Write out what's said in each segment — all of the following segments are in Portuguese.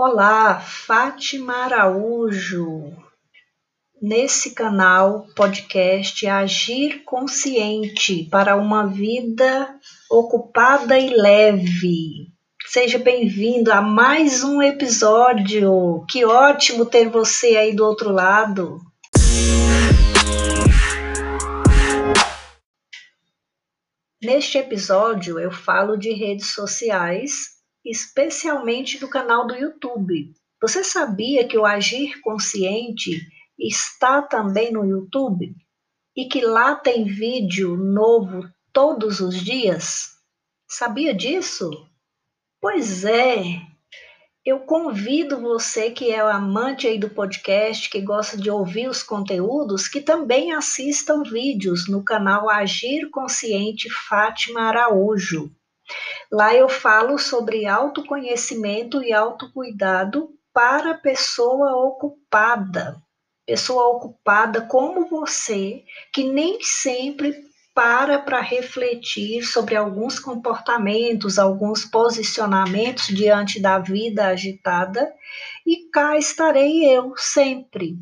Olá, Fátima Araújo. Nesse canal podcast Agir Consciente para uma vida ocupada e leve. Seja bem-vindo a mais um episódio. Que ótimo ter você aí do outro lado. Neste episódio eu falo de redes sociais especialmente do canal do YouTube. Você sabia que o Agir Consciente está também no YouTube? E que lá tem vídeo novo todos os dias? Sabia disso? Pois é. Eu convido você que é amante aí do podcast, que gosta de ouvir os conteúdos, que também assistam vídeos no canal Agir Consciente Fátima Araújo. Lá eu falo sobre autoconhecimento e autocuidado para pessoa ocupada. Pessoa ocupada como você, que nem sempre para para refletir sobre alguns comportamentos, alguns posicionamentos diante da vida agitada, e cá estarei eu sempre,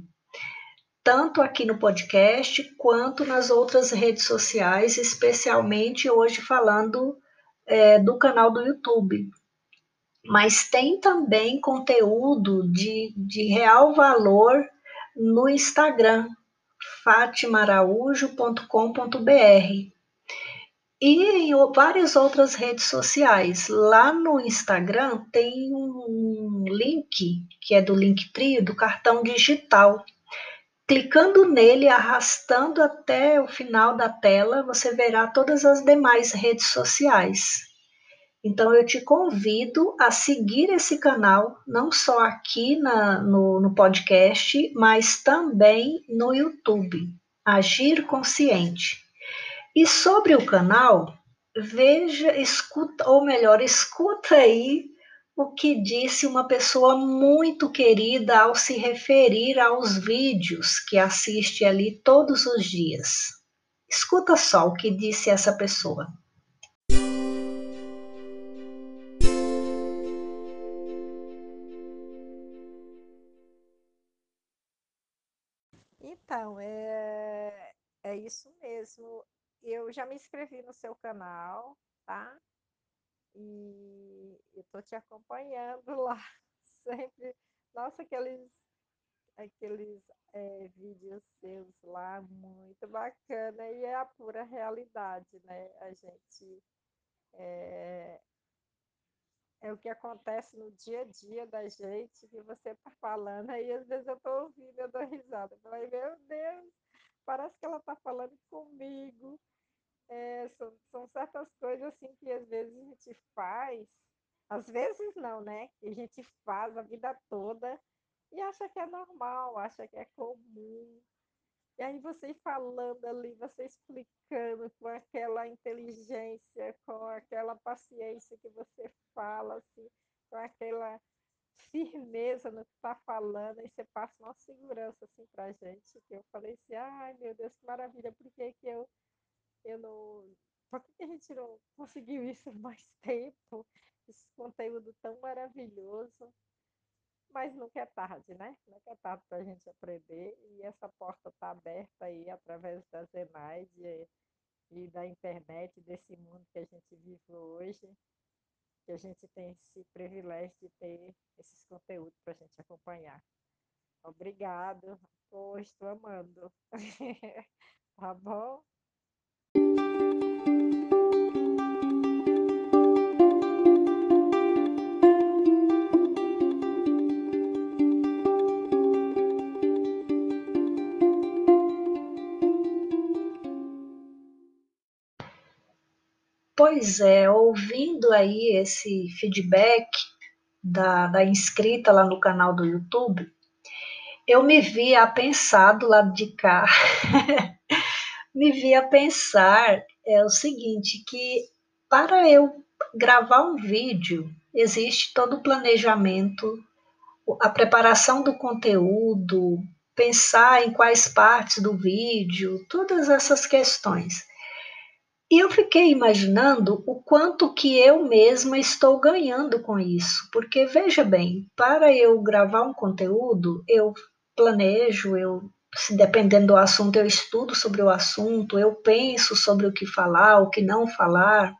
tanto aqui no podcast quanto nas outras redes sociais, especialmente hoje falando é, do canal do YouTube. Mas tem também conteúdo de, de real valor no Instagram, fatimaraújo.com.br e em várias outras redes sociais. Lá no Instagram tem um link, que é do Linktree, do cartão digital. Clicando nele, arrastando até o final da tela, você verá todas as demais redes sociais. Então, eu te convido a seguir esse canal, não só aqui na, no, no podcast, mas também no YouTube, Agir Consciente. E sobre o canal, veja, escuta, ou melhor, escuta aí o que disse uma pessoa muito querida ao se referir aos vídeos que assiste ali todos os dias. Escuta só o que disse essa pessoa. Então, é, é isso mesmo. Eu já me inscrevi no seu canal, tá? E eu tô te acompanhando lá sempre. Nossa, aqueles, aqueles é, vídeos seus lá, muito bacana, e é a pura realidade, né? A gente. É, é o que acontece no dia a dia da gente, que você tá falando, aí às vezes eu tô ouvindo, eu dou risada. Eu falei, meu Deus, parece que ela tá falando comigo. É, são, são certas coisas assim que às vezes a gente faz, às vezes não, né? Que a gente faz a vida toda e acha que é normal, acha que é comum. E aí você falando ali, você explicando com aquela inteligência, com aquela paciência que você fala, assim, com aquela firmeza no que está falando, aí você passa uma segurança assim para a gente, que eu falei assim, ai meu Deus, que maravilha, por que, que eu eu não. Por que a gente não conseguiu isso mais tempo? Esse conteúdo tão maravilhoso. Mas nunca é tarde, né? Nunca é tarde para a gente aprender. E essa porta está aberta aí através da Zenaide e, da internet, desse mundo que a gente vive hoje. Que a gente tem esse privilégio de ter esses conteúdos para a gente acompanhar. Obrigado. Pô, estou amando. tá bom? Pois é, ouvindo aí esse feedback da, da inscrita lá no canal do YouTube, eu me vi a pensar do lado de cá, me vi a pensar é o seguinte, que para eu gravar um vídeo, existe todo o planejamento, a preparação do conteúdo, pensar em quais partes do vídeo, todas essas questões. E eu fiquei imaginando o quanto que eu mesma estou ganhando com isso, porque veja bem, para eu gravar um conteúdo, eu planejo, eu se dependendo do assunto, eu estudo sobre o assunto, eu penso sobre o que falar, o que não falar.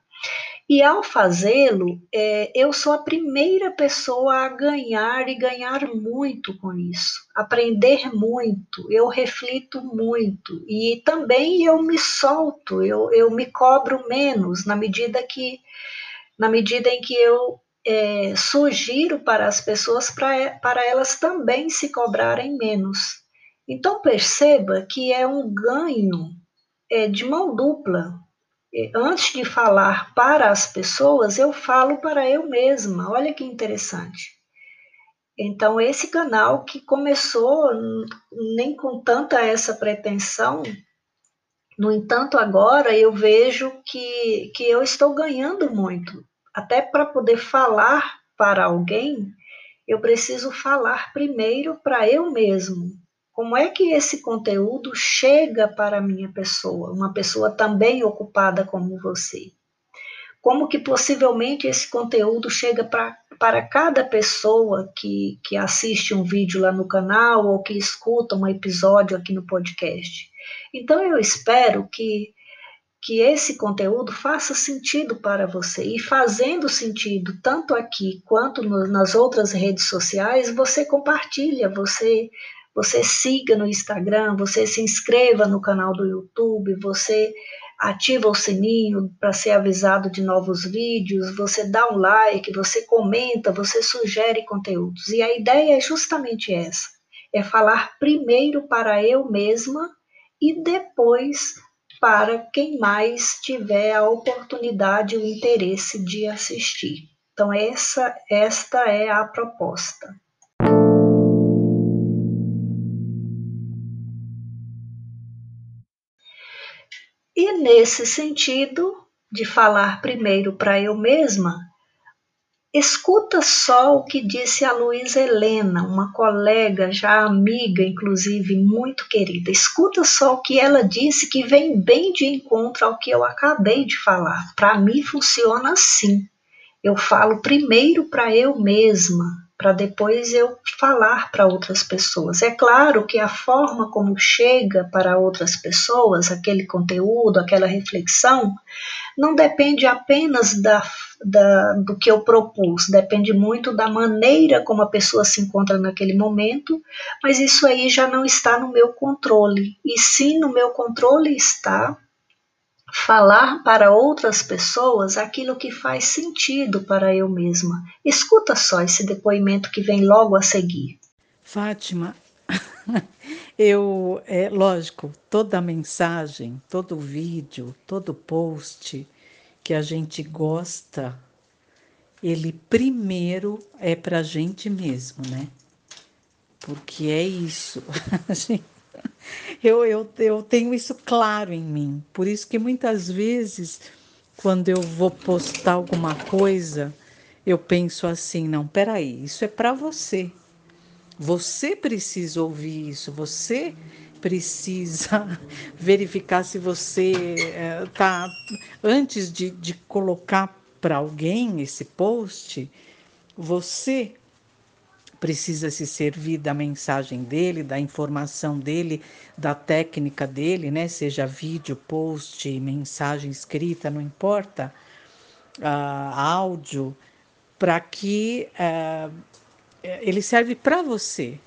E ao fazê-lo, é, eu sou a primeira pessoa a ganhar e ganhar muito com isso, aprender muito, eu reflito muito e também eu me solto, eu, eu me cobro menos na medida que, na medida em que eu é, sugiro para as pessoas para, para elas também se cobrarem menos. Então perceba que é um ganho é, de mão dupla, antes de falar para as pessoas, eu falo para eu mesma. Olha que interessante. Então, esse canal que começou nem com tanta essa pretensão, no entanto, agora eu vejo que, que eu estou ganhando muito. Até para poder falar para alguém, eu preciso falar primeiro para eu mesmo. Como é que esse conteúdo chega para a minha pessoa, uma pessoa também ocupada como você? Como que possivelmente esse conteúdo chega para, para cada pessoa que, que assiste um vídeo lá no canal ou que escuta um episódio aqui no podcast? Então eu espero que que esse conteúdo faça sentido para você. E fazendo sentido tanto aqui quanto no, nas outras redes sociais, você compartilha, você você siga no Instagram, você se inscreva no canal do YouTube, você ativa o sininho para ser avisado de novos vídeos, você dá um like, você comenta, você sugere conteúdos. E a ideia é justamente essa: é falar primeiro para eu mesma e depois para quem mais tiver a oportunidade e o interesse de assistir. Então essa esta é a proposta. Nesse sentido, de falar primeiro para eu mesma, escuta só o que disse a Luísa Helena, uma colega, já amiga, inclusive, muito querida. Escuta só o que ela disse, que vem bem de encontro ao que eu acabei de falar. Para mim, funciona assim. Eu falo primeiro para eu mesma, para depois eu falar para outras pessoas. É claro que a forma como chega para outras pessoas aquele conteúdo, aquela reflexão, não depende apenas da, da, do que eu propus, depende muito da maneira como a pessoa se encontra naquele momento, mas isso aí já não está no meu controle. E sim, no meu controle está falar para outras pessoas aquilo que faz sentido para eu mesma. Escuta só esse depoimento que vem logo a seguir. Fátima, eu, é lógico, toda mensagem, todo vídeo, todo post que a gente gosta, ele primeiro é para a gente mesmo, né? Porque é isso. A gente eu, eu, eu tenho isso claro em mim. Por isso que muitas vezes, quando eu vou postar alguma coisa, eu penso assim: não, peraí, isso é para você. Você precisa ouvir isso, você precisa verificar se você está. Eh, antes de, de colocar para alguém esse post, você precisa se servir da mensagem dele, da informação dele, da técnica dele, né? Seja vídeo, post, mensagem escrita, não importa, uh, áudio, para que uh, ele serve para você.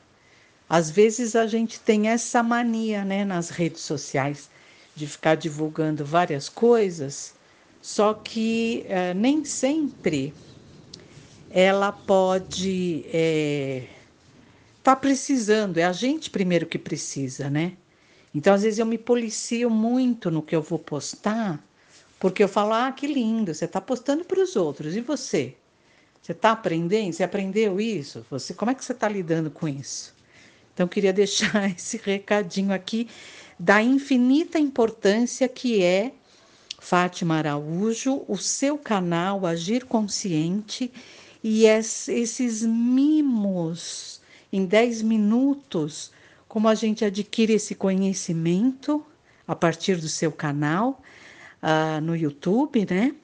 Às vezes a gente tem essa mania, né, nas redes sociais, de ficar divulgando várias coisas, só que uh, nem sempre ela pode estar é, tá precisando, é a gente primeiro que precisa, né? Então, às vezes, eu me policio muito no que eu vou postar, porque eu falo, ah, que lindo, você está postando para os outros, e você? Você está aprendendo? Você aprendeu isso? Você, como é que você está lidando com isso? Então, eu queria deixar esse recadinho aqui da infinita importância que é Fátima Araújo, o seu canal Agir Consciente e esses mimos em 10 minutos, como a gente adquire esse conhecimento a partir do seu canal, uh, no YouTube, né?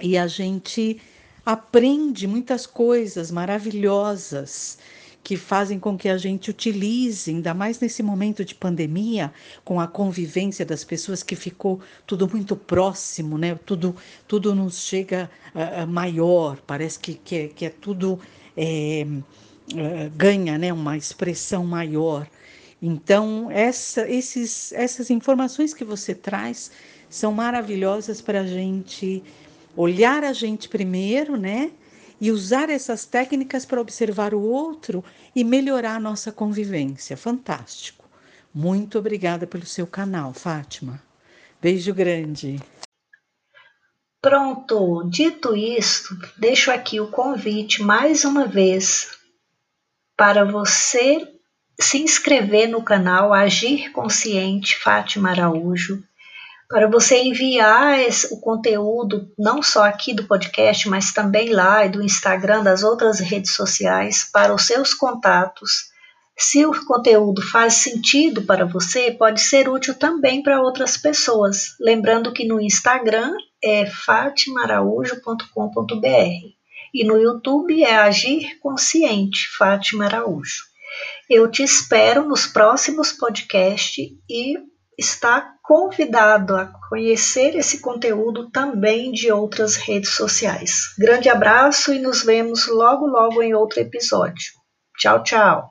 E a gente aprende muitas coisas maravilhosas que fazem com que a gente utilize, ainda mais nesse momento de pandemia, com a convivência das pessoas que ficou tudo muito próximo, né? Tudo, tudo nos chega uh, maior, parece que, que, é, que é tudo é, uh, ganha, né? Uma expressão maior. Então, essa, esses, essas informações que você traz são maravilhosas para a gente olhar a gente primeiro, né? E usar essas técnicas para observar o outro e melhorar a nossa convivência. Fantástico. Muito obrigada pelo seu canal, Fátima. Beijo grande. Pronto, dito isto, deixo aqui o convite mais uma vez para você se inscrever no canal Agir Consciente Fátima Araújo, para você enviar esse, o conteúdo, não só aqui do podcast, mas também lá e do Instagram, das outras redes sociais, para os seus contatos. Se o conteúdo faz sentido para você, pode ser útil também para outras pessoas. Lembrando que no Instagram é fatimaraújo.com.br e no YouTube é Agir Consciente Fátima Araújo. Eu te espero nos próximos podcasts e está convidado a conhecer esse conteúdo também de outras redes sociais. Grande abraço e nos vemos logo logo em outro episódio. Tchau, tchau.